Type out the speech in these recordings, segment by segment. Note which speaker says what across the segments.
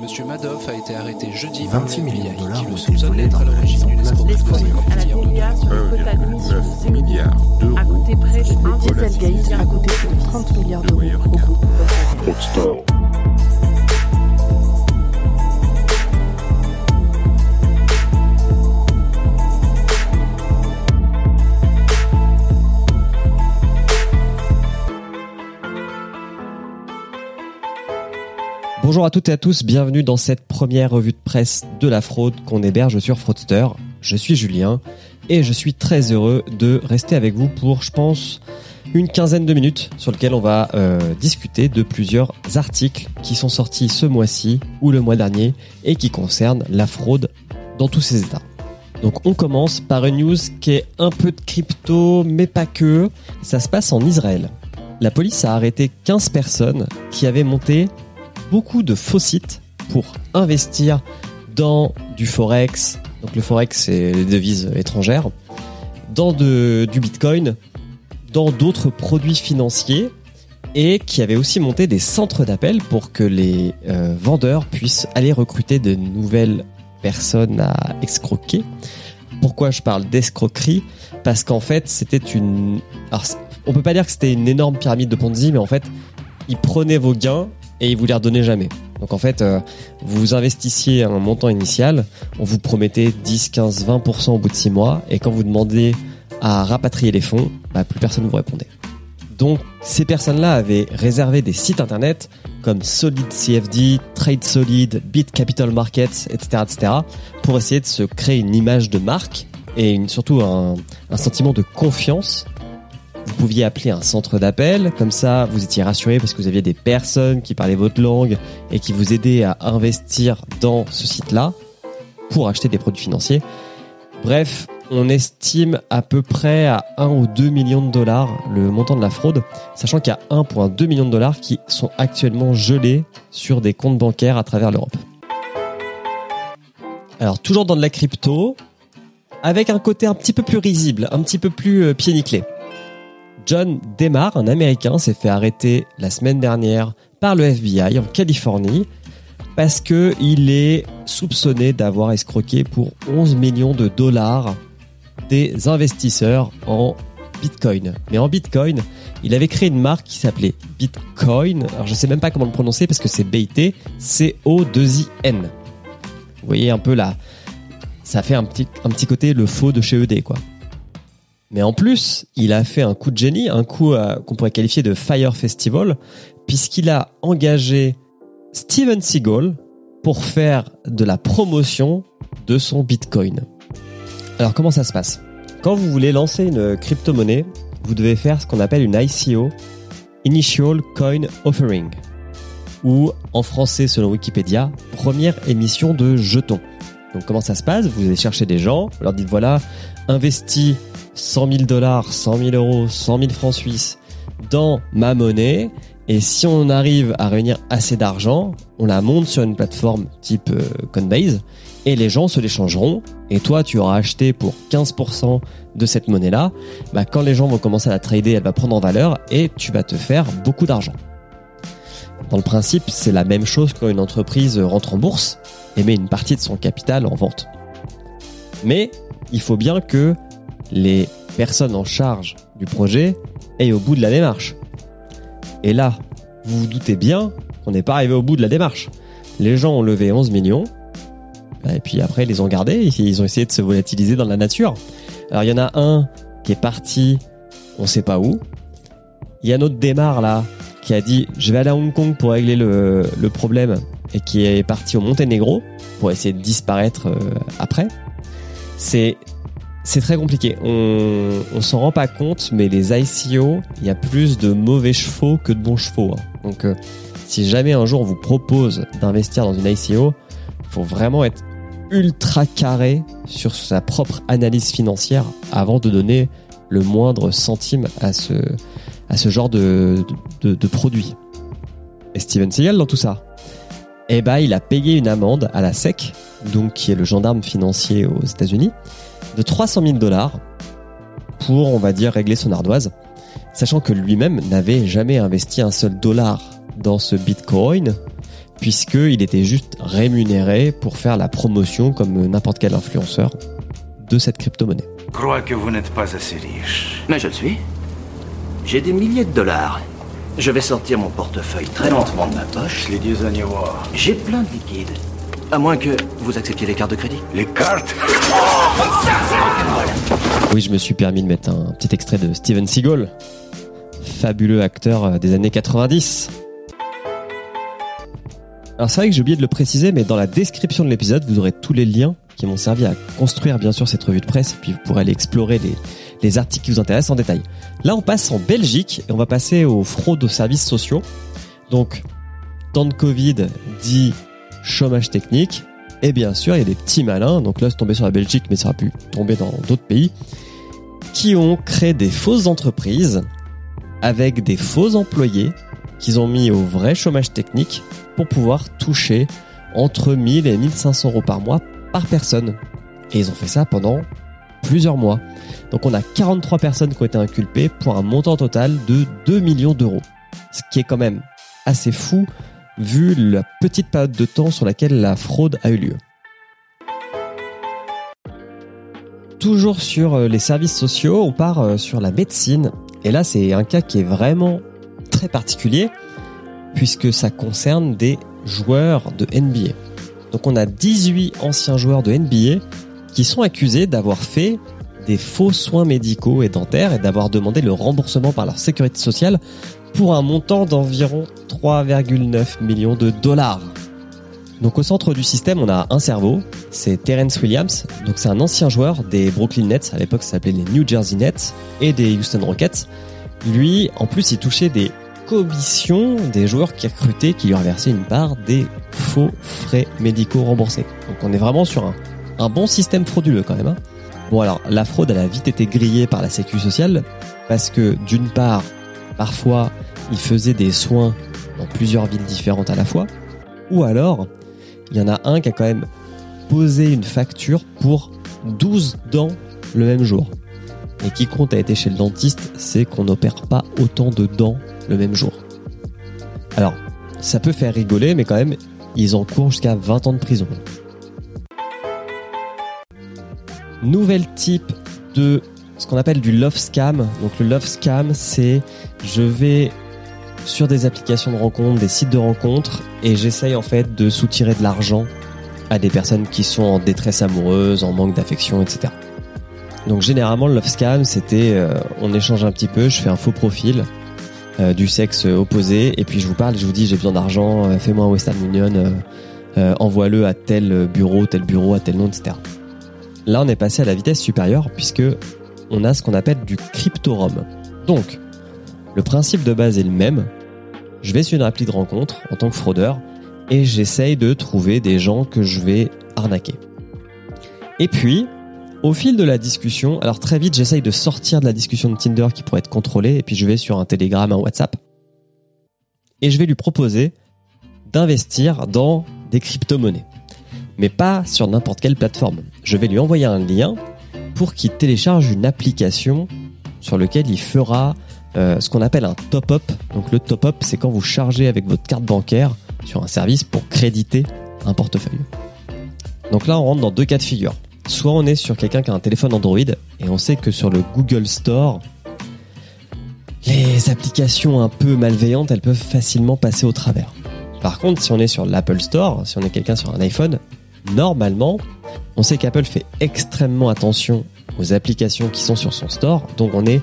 Speaker 1: Monsieur Madoff a été arrêté jeudi
Speaker 2: 26
Speaker 1: par le
Speaker 2: millions de dollars
Speaker 1: qui
Speaker 2: ont
Speaker 1: le
Speaker 2: été
Speaker 1: soupçonne
Speaker 2: volés
Speaker 1: d'être à
Speaker 2: dans la
Speaker 1: escroquerie
Speaker 2: de
Speaker 3: à la TVA sur le quota d'émission de
Speaker 4: 1,9
Speaker 3: ces médias
Speaker 4: milliards
Speaker 3: a
Speaker 4: d'euros
Speaker 3: coûté près de
Speaker 4: de
Speaker 3: 1
Speaker 4: Dieselgate
Speaker 3: a coûté plus de 30 milliards d'euros au groupe. Volkswagen.
Speaker 5: Bonjour à toutes et à tous, bienvenue dans cette première revue de presse de la fraude qu'on héberge sur Fraudster. Je suis Julien et je suis très heureux de rester avec vous pour, je pense, une quinzaine de minutes sur lequel on va euh, discuter de plusieurs articles qui sont sortis ce mois-ci ou le mois dernier et qui concernent la fraude dans tous ses états. Donc on commence par une news qui est un peu de crypto, mais pas que. Ça se passe en Israël. La police a arrêté 15 personnes qui avaient monté beaucoup de faux sites pour investir dans du forex. Donc le forex, c'est les devises étrangères, dans du bitcoin, dans d'autres produits financiers et qui avaient aussi monté des centres d'appel pour que les euh, vendeurs puissent aller recruter de nouvelles personnes à escroquer. Pourquoi je parle d'escroquerie? Parce qu'en fait, c'était une... Alors, on peut pas dire que c'était une énorme pyramide de Ponzi, mais en fait, ils prenaient vos gains et ils vous les redonnaient jamais. Donc en fait, euh, vous investissiez un montant initial, on vous promettait 10, 15, 20% au bout de 6 mois, et quand vous demandez à rapatrier les fonds, bah, plus personne ne vous répondait. Donc ces personnes-là avaient réservé des sites internet comme Solid CFD, Trade Solid, Bit Capital Markets, etc., etc., pour essayer de se créer une image de marque et surtout un sentiment de confiance vous pouviez appeler un centre d'appel, comme ça vous étiez rassuré parce que vous aviez des personnes qui parlaient votre langue et qui vous aidaient à investir dans ce site-là pour acheter des produits financiers. Bref, on estime à peu près à 1 ou 2 millions de dollars le montant de la fraude, sachant qu'il y a 1,2 million de dollars qui sont actuellement gelés sur des comptes bancaires à travers l'Europe. Alors toujours dans de la crypto, avec un côté un petit peu plus risible, un petit peu plus euh, pied nickelé. John Demar, un Américain, s'est fait arrêter la semaine dernière par le FBI en Californie parce que il est soupçonné d'avoir escroqué pour 11 millions de dollars des investisseurs en Bitcoin. Mais en Bitcoin, il avait créé une marque qui s'appelait Bitcoin. Alors je sais même pas comment le prononcer parce que c'est BIT, C-O-2-I-N. Vous voyez un peu là, ça fait un petit, un petit côté le faux de chez ED quoi. Mais en plus, il a fait un coup de génie, un coup euh, qu'on pourrait qualifier de Fire Festival, puisqu'il a engagé Steven Seagal pour faire de la promotion de son Bitcoin. Alors comment ça se passe? Quand vous voulez lancer une crypto-monnaie, vous devez faire ce qu'on appelle une ICO, Initial Coin Offering, ou en français selon Wikipédia, première émission de jetons. Donc comment ça se passe? Vous allez chercher des gens, vous leur dites voilà, investis 100 000 dollars, 100 000 euros, 100 000 francs suisses dans ma monnaie. Et si on arrive à réunir assez d'argent, on la monte sur une plateforme type euh, Coinbase et les gens se l'échangeront. Et toi, tu auras acheté pour 15% de cette monnaie-là. Bah, quand les gens vont commencer à la trader, elle va prendre en valeur et tu vas te faire beaucoup d'argent. Dans le principe, c'est la même chose quand une entreprise rentre en bourse et met une partie de son capital en vente. Mais il faut bien que les personnes en charge du projet aillent au bout de la démarche. Et là, vous vous doutez bien qu'on n'est pas arrivé au bout de la démarche. Les gens ont levé 11 millions, et puis après ils les ont gardés, ils ont essayé de se volatiliser dans la nature. Alors il y en a un qui est parti, on sait pas où. Il y a un autre démarre là, qui a dit je vais aller à Hong Kong pour régler le, le problème, et qui est parti au Monténégro pour essayer de disparaître euh, après. C'est c'est très compliqué. On, s'en rend pas compte, mais les ICO, il y a plus de mauvais chevaux que de bons chevaux. hein. Donc, euh, si jamais un jour on vous propose d'investir dans une ICO, faut vraiment être ultra carré sur sa propre analyse financière avant de donner le moindre centime à ce, à ce genre de, de, produit. Et Steven Seagal dans tout ça Eh ben, il a payé une amende à la SEC, donc qui est le gendarme financier aux États-Unis, de 300 000 dollars pour, on va dire, régler son ardoise, sachant que lui-même n'avait jamais investi un seul dollar dans ce Bitcoin, puisqu'il était juste rémunéré pour faire la promotion comme n'importe quel influenceur de cette crypto-monnaie.
Speaker 2: Je crois que vous n'êtes pas assez riche.
Speaker 4: Mais je le suis. J'ai des milliers de dollars. Je vais sortir mon portefeuille très lentement de ma poche.
Speaker 2: Les dieux agnevois.
Speaker 4: J'ai plein de liquide. À moins que vous acceptiez les cartes de crédit.
Speaker 2: Les cartes
Speaker 5: Oui, je me suis permis de mettre un petit extrait de Steven Seagal, fabuleux acteur euh, des années 90. Alors c'est vrai que j'ai oublié de le préciser, mais dans la description de l'épisode, vous aurez tous les liens qui m'ont servi à construire bien sûr cette revue de presse, et puis vous pourrez aller explorer les, les articles qui vous intéressent en détail. Là, on passe en Belgique et on va passer aux fraudes aux services sociaux. Donc, temps de Covid dit chômage technique. Et bien sûr, il y a des petits malins, donc là c'est tombé sur la Belgique, mais ça aurait pu tomber dans d'autres pays, qui ont créé des fausses entreprises avec des faux employés qu'ils ont mis au vrai chômage technique pour pouvoir toucher entre 1000 et 1500 euros par mois par personne. Et ils ont fait ça pendant plusieurs mois. Donc on a 43 personnes qui ont été inculpées pour un montant total de 2 millions d'euros. Ce qui est quand même assez fou vu la petite période de temps sur laquelle la fraude a eu lieu. Toujours sur euh, les services sociaux, on part euh, sur la médecine. Et là, c'est un cas qui est vraiment très particulier puisque ça concerne des joueurs de NBA. Donc on a 18 anciens joueurs de NBA qui sont accusés d'avoir fait des faux soins médicaux et dentaires et d'avoir demandé le remboursement par leur sécurité sociale pour un montant d'environ 3,9 millions de dollars. Donc au centre du système, on a un cerveau, c'est Terence Williams, donc c'est un ancien joueur des Brooklyn Nets, à l'époque ça s'appelait les New Jersey Nets, et des Houston Rockets. Lui, en plus, il touchait des commissions des joueurs qui recrutaient, qui lui reversaient une part des faux frais médicaux remboursés. Donc on est vraiment sur un, un bon système frauduleux quand même. Hein. Bon alors, la fraude, elle a vite été grillée par la Sécu sociale, parce que d'une part, parfois, il faisait des soins dans plusieurs villes différentes à la fois, ou alors, il y en a un qui a quand même posé une facture pour 12 dents le même jour. Et qui compte a été chez le dentiste, c'est qu'on n'opère pas autant de dents le même jour. Alors, ça peut faire rigoler, mais quand même, ils encourent jusqu'à 20 ans de prison. Nouvel type de ce qu'on appelle du love scam. Donc le love scam, c'est je vais sur des applications de rencontres, des sites de rencontres, et j'essaye en fait de soutirer de l'argent à des personnes qui sont en détresse amoureuse, en manque d'affection, etc. Donc généralement le love scam, c'était euh, on échange un petit peu, je fais un faux profil euh, du sexe opposé, et puis je vous parle, je vous dis j'ai besoin d'argent, euh, fais-moi un Western Union, envoie-le à tel bureau, tel bureau, à tel nom, etc. Là on est passé à la vitesse supérieure puisque on a ce qu'on appelle du cryptorum. Donc le principe de base est le même. Je vais sur une appli de rencontre en tant que fraudeur et j'essaye de trouver des gens que je vais arnaquer. Et puis, au fil de la discussion, alors très vite j'essaye de sortir de la discussion de Tinder qui pourrait être contrôlée et puis je vais sur un Telegram, un WhatsApp et je vais lui proposer d'investir dans des crypto-monnaies. Mais pas sur n'importe quelle plateforme. Je vais lui envoyer un lien pour qu'il télécharge une application sur laquelle il fera euh, ce qu'on appelle un top-up. Donc le top-up, c'est quand vous chargez avec votre carte bancaire sur un service pour créditer un portefeuille. Donc là, on rentre dans deux cas de figure. Soit on est sur quelqu'un qui a un téléphone Android et on sait que sur le Google Store, les applications un peu malveillantes, elles peuvent facilement passer au travers. Par contre, si on est sur l'Apple Store, si on est quelqu'un sur un iPhone, normalement, on sait qu'Apple fait extrêmement attention aux applications qui sont sur son store, donc on est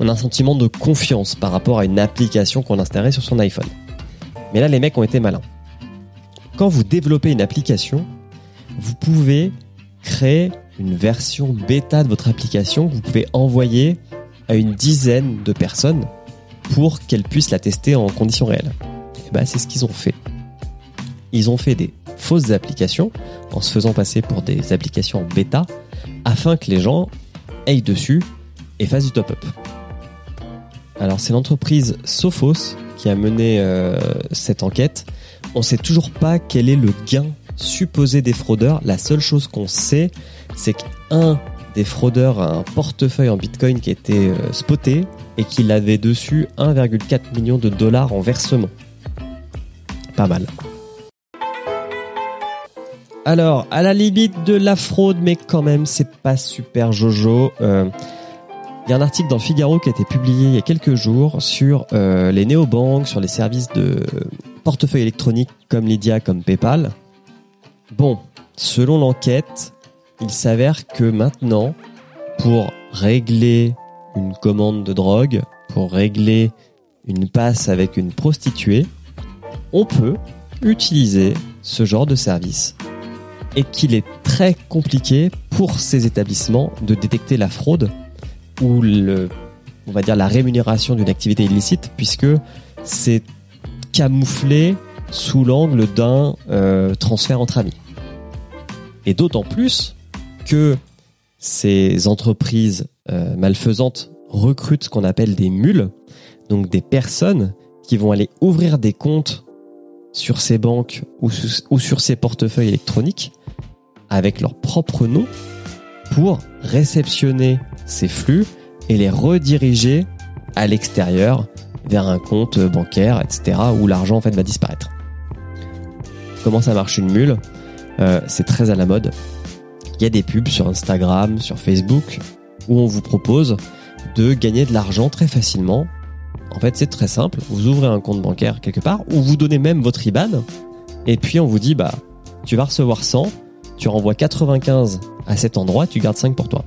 Speaker 5: on a un sentiment de confiance par rapport à une application qu'on installait sur son iPhone. Mais là, les mecs ont été malins. Quand vous développez une application, vous pouvez créer une version bêta de votre application que vous pouvez envoyer à une dizaine de personnes pour qu'elles puissent la tester en conditions réelles. Et ben, c'est ce qu'ils ont fait. Ils ont fait des fausses applications en se faisant passer pour des applications en bêta afin que les gens aillent dessus et fasse du top-up. Alors c'est l'entreprise Sophos qui a mené euh, cette enquête. On sait toujours pas quel est le gain supposé des fraudeurs. La seule chose qu'on sait, c'est qu'un des fraudeurs a un portefeuille en Bitcoin qui a été euh, spoté et qu'il avait dessus 1,4 million de dollars en versement. Pas mal. Alors, à la limite de la fraude, mais quand même, c'est pas super jojo. Euh, il y a un article dans Figaro qui a été publié il y a quelques jours sur euh, les néobanques, sur les services de portefeuille électronique comme Lydia, comme PayPal. Bon, selon l'enquête, il s'avère que maintenant, pour régler une commande de drogue, pour régler une passe avec une prostituée, on peut utiliser ce genre de service et qu'il est très compliqué pour ces établissements de détecter la fraude ou le, on va dire la rémunération d'une activité illicite puisque c'est camouflé sous l'angle d'un euh, transfert entre amis. Et d'autant plus que ces entreprises euh, malfaisantes recrutent ce qu'on appelle des mules, donc des personnes qui vont aller ouvrir des comptes sur ces banques ou, ou sur ces portefeuilles électroniques avec leur propre nom pour réceptionner ces flux et les rediriger à l'extérieur vers un compte bancaire, etc., où l'argent en fait va disparaître. Comment ça marche une mule? Euh, C'est très à la mode. Il y a des pubs sur Instagram, sur Facebook, où on vous propose de gagner de l'argent très facilement. En fait, c'est très simple. Vous ouvrez un compte bancaire quelque part, ou vous donnez même votre IBAN, et puis on vous dit, bah, tu vas recevoir 100, tu renvoies 95 à cet endroit, tu gardes 5 pour toi.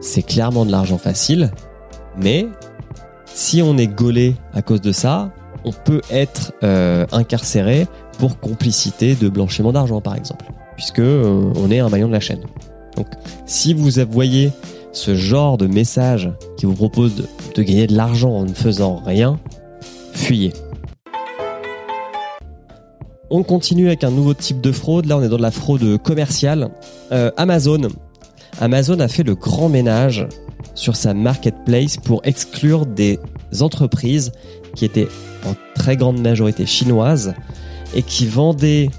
Speaker 5: C'est clairement de l'argent facile, mais si on est gaulé à cause de ça, on peut être euh, incarcéré pour complicité de blanchiment d'argent par exemple, puisque euh, on est un maillon de la chaîne. Donc si vous voyez ce genre de message qui vous propose de, de gagner de l'argent en ne faisant rien, fuyez. On continue avec un nouveau type de fraude. Là, on est dans de la fraude commerciale. Euh, Amazon. Amazon a fait le grand ménage sur sa marketplace pour exclure des entreprises qui étaient en très grande majorité chinoises et qui vendaient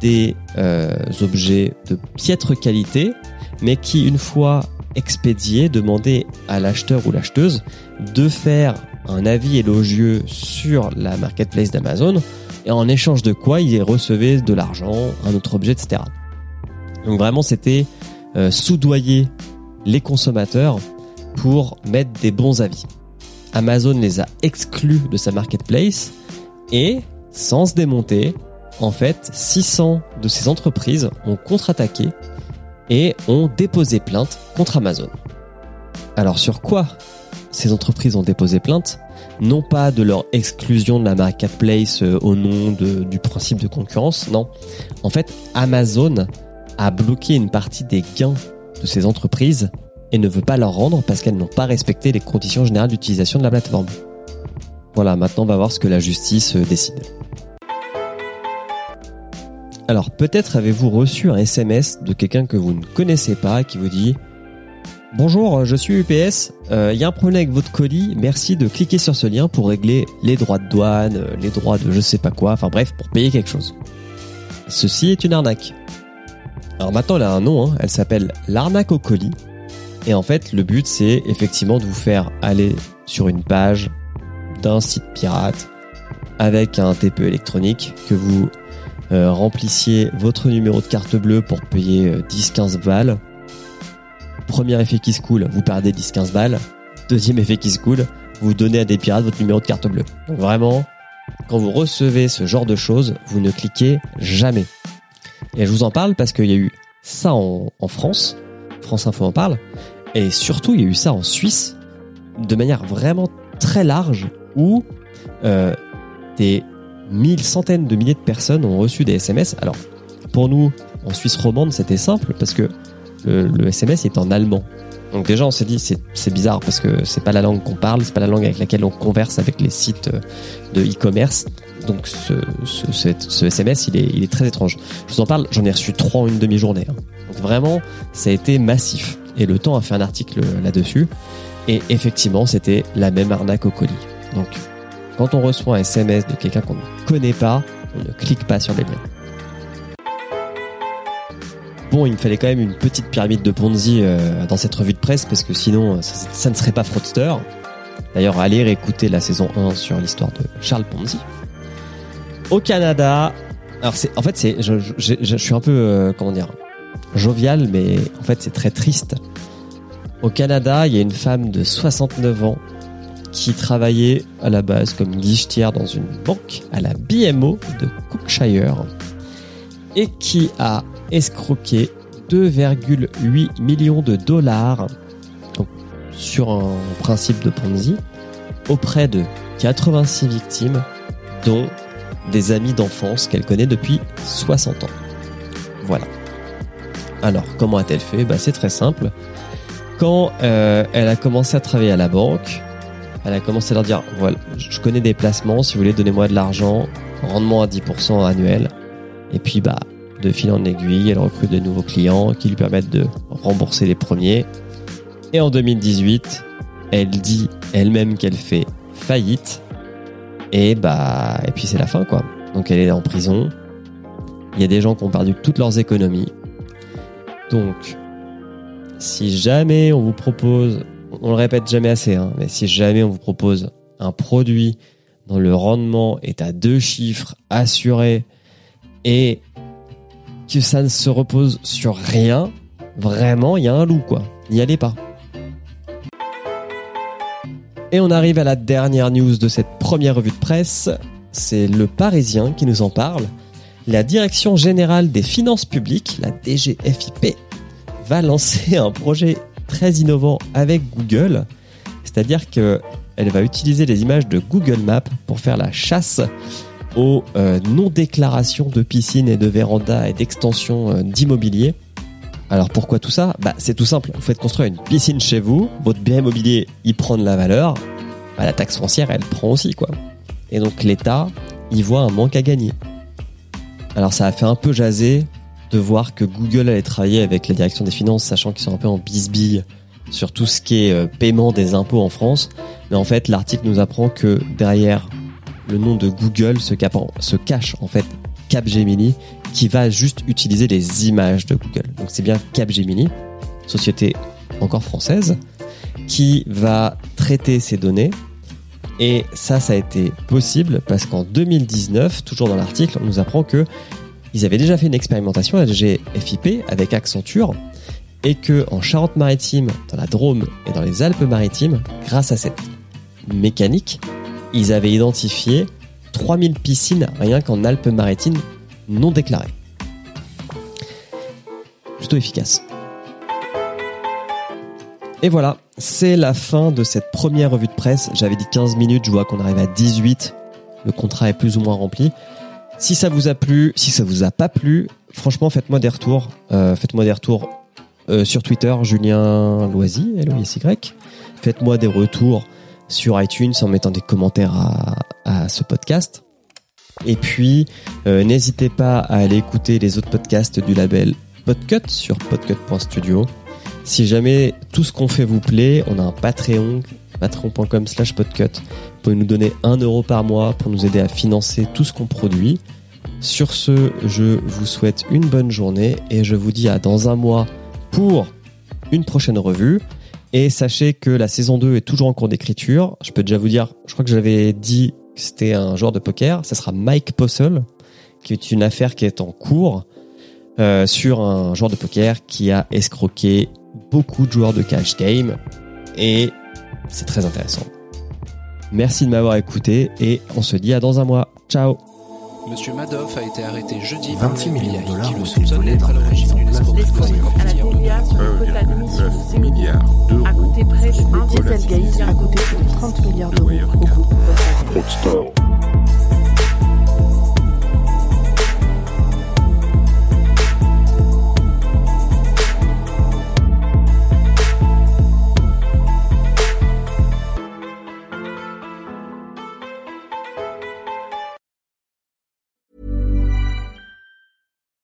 Speaker 5: des euh, objets de piètre qualité, mais qui, une fois expédiés, demandaient à l'acheteur ou l'acheteuse de faire un avis élogieux sur la marketplace d'Amazon et en échange de quoi ils recevaient de l'argent, un autre objet, etc. Donc vraiment c'était euh, soudoyer les consommateurs pour mettre des bons avis. Amazon les a exclus de sa marketplace et sans se démonter, en fait 600 de ces entreprises ont contre-attaqué et ont déposé plainte contre Amazon. Alors sur quoi ces entreprises ont déposé plainte non pas de leur exclusion de la marketplace euh, au nom du principe de concurrence, non. En fait, Amazon a bloqué une partie des gains de ces entreprises et ne veut pas leur rendre parce qu'elles n'ont pas respecté les conditions générales d'utilisation de la plateforme. Voilà, maintenant on va voir ce que la justice euh, décide. Alors peut-être avez-vous reçu un SMS de quelqu'un que vous ne connaissez pas qui vous dit Bonjour, je suis UPS. Il euh, y a un problème avec votre colis. Merci de cliquer sur ce lien pour régler les droits de douane, euh, les droits de je sais pas quoi. Enfin bref, pour payer quelque chose. Ceci est une arnaque. Alors maintenant, elle a un nom. Hein. Elle s'appelle l'arnaque au colis. Et en fait, le but, c'est effectivement de vous faire aller sur une page d'un site pirate avec un TPE électronique que vous euh, remplissiez votre numéro de carte bleue pour payer 10-15 balles Premier effet qui se coule, vous perdez 10-15 balles. Deuxième effet qui se coule, vous donnez à des pirates votre numéro de carte bleue. Donc vraiment, quand vous recevez ce genre de choses, vous ne cliquez jamais. Et je vous en parle parce qu'il y a eu ça en, France, France Info en parle, et surtout il y a eu ça en Suisse, de manière vraiment très large, où euh, des mille centaines de milliers de personnes ont reçu des SMS. Alors, pour nous, en Suisse romande, c'était simple parce que le, SMS est en allemand. Donc déjà on s'est dit c'est bizarre parce que c'est pas la langue qu'on parle, c'est pas la langue avec laquelle on converse avec les sites euh, de e-commerce. Donc ce, ce, SMS il est, il est très étrange. Je vous en parle, j'en ai reçu trois en une demi-journée. Hein. Donc vraiment ça a été massif. et le temps a fait un article là-dessus. Et effectivement, c'était la même arnaque au colis. Donc, quand on reçoit un SMS de quelqu'un qu'on ne connaît pas, on ne clique pas sur les liens. Bon, il me fallait quand même une petite pyramide de Ponzi euh, dans cette revue de presse parce que sinon, ça, ça ne serait pas fraudster. D'ailleurs, allez réécouter la saison 1 sur l'histoire de Charles Ponzi. Au Canada, alors c'est, en fait, c'est, je suis un peu, euh, comment dire, jovial, mais en fait, c'est très triste. Au Canada, il y a une femme de 69 ans qui travaillait à la base comme guichetière dans une banque à la BMO de Cookshire et qui a escroqué 2,8 millions de dollars sur un principe de Ponzi auprès de 86 victimes dont des amis d'enfance qu'elle connaît depuis 60 ans. Voilà. Alors, comment a-t-elle fait? Bah, C'est très simple. Quand euh, elle a commencé à travailler à la banque, elle a commencé à leur dire, voilà, je connais des placements, si vous voulez, donnez-moi de l'argent, rendement à 10% annuel. Et puis, bah, de fil en aiguille, elle recrute de nouveaux clients qui lui permettent de rembourser les premiers. Et en 2018, elle dit elle-même qu'elle fait faillite. Et bah, et puis c'est la fin, quoi. Donc elle est en prison. Il y a des gens qui ont perdu toutes leurs économies. Donc, si jamais on vous propose, on le répète jamais assez, hein, mais si jamais on vous propose un produit dont le rendement est à deux chiffres assurés et ça ne se repose sur rien, vraiment, il y a un loup, quoi. N'y allez pas. Et on arrive à la dernière news de cette première revue de presse. C'est le Parisien qui nous en parle. La Direction Générale des Finances Publiques, la DGFIP, va lancer un projet très innovant avec Google. C'est-à-dire que elle va utiliser les images de Google Maps pour faire la chasse aux euh, non-déclarations de piscines et de vérandas et d'extensions euh, d'immobilier. Alors pourquoi tout ça? Bah, C'est tout simple, vous faites construire une piscine chez vous, votre bien immobilier y prend de la valeur, bah, la taxe foncière elle prend aussi quoi. Et donc l'État y voit un manque à gagner. Alors ça a fait un peu jaser de voir que Google allait travailler avec la direction des finances, sachant qu'ils sont un peu en bisbille sur tout ce qui est euh, paiement des impôts en France. Mais en fait l'article nous apprend que derrière le nom de Google se, cache en fait Capgemini qui va juste utiliser les images de Google. Donc c'est bien Capgemini, société encore française, qui va traiter ces données. Et ça, ça a été possible parce qu'en 2019, toujours dans l'article, on nous apprend que ils avaient déjà fait une expérimentation LG FIP avec Accenture et que en Charente-Maritime, dans la Drôme et dans les Alpes-Maritimes, grâce à cette mécanique, ils avaient identifié 3000 piscines rien qu'en Alpes-Maritimes non déclarées. Plutôt efficace. Et voilà, c'est la fin de cette première revue de presse. J'avais dit 15 minutes, je vois qu'on arrive à 18. Le contrat est plus ou moins rempli. Si ça vous a plu, si ça vous a pas plu, franchement, faites-moi des retours. Euh, faites-moi des retours euh, sur Twitter, Julien Loisy, L-O-I-S-Y. Faites-moi des retours sur iTunes en mettant des commentaires à, ce podcast. Et puis, euh, n'hésitez pas à aller écouter les autres podcasts du label Podcut sur podcut.studio. Si jamais tout ce qu'on fait vous plaît, on a un Patreon, patreon.com slash podcut. Vous pouvez nous donner un euro par mois pour nous aider à financer tout ce qu'on produit. Sur ce, je vous souhaite une bonne journée et je vous dis à dans un mois pour une prochaine revue. Et sachez que la saison 2 est toujours en cours d'écriture. Je peux déjà vous dire, je crois que j'avais dit que c'était un joueur de poker. Ça sera Mike Possel, qui est une affaire qui est en cours euh, sur un joueur de poker qui a escroqué beaucoup de joueurs de cash game. Et c'est très intéressant. Merci de m'avoir écouté et on se dit à dans un mois. Ciao
Speaker 1: Monsieur Madoff a été arrêté jeudi
Speaker 6: 26
Speaker 1: par le
Speaker 6: millions de dollars ont été volés
Speaker 1: d'être à
Speaker 6: dans la
Speaker 3: à
Speaker 1: financière de
Speaker 3: TVA sur le quota d'émission de 6 milliards,
Speaker 6: 9 milliards d'euros.
Speaker 3: à coûter près de 1
Speaker 6: Le
Speaker 3: Dieselgate a coûté plus de 30 milliards d'euros au groupe. Rockstar.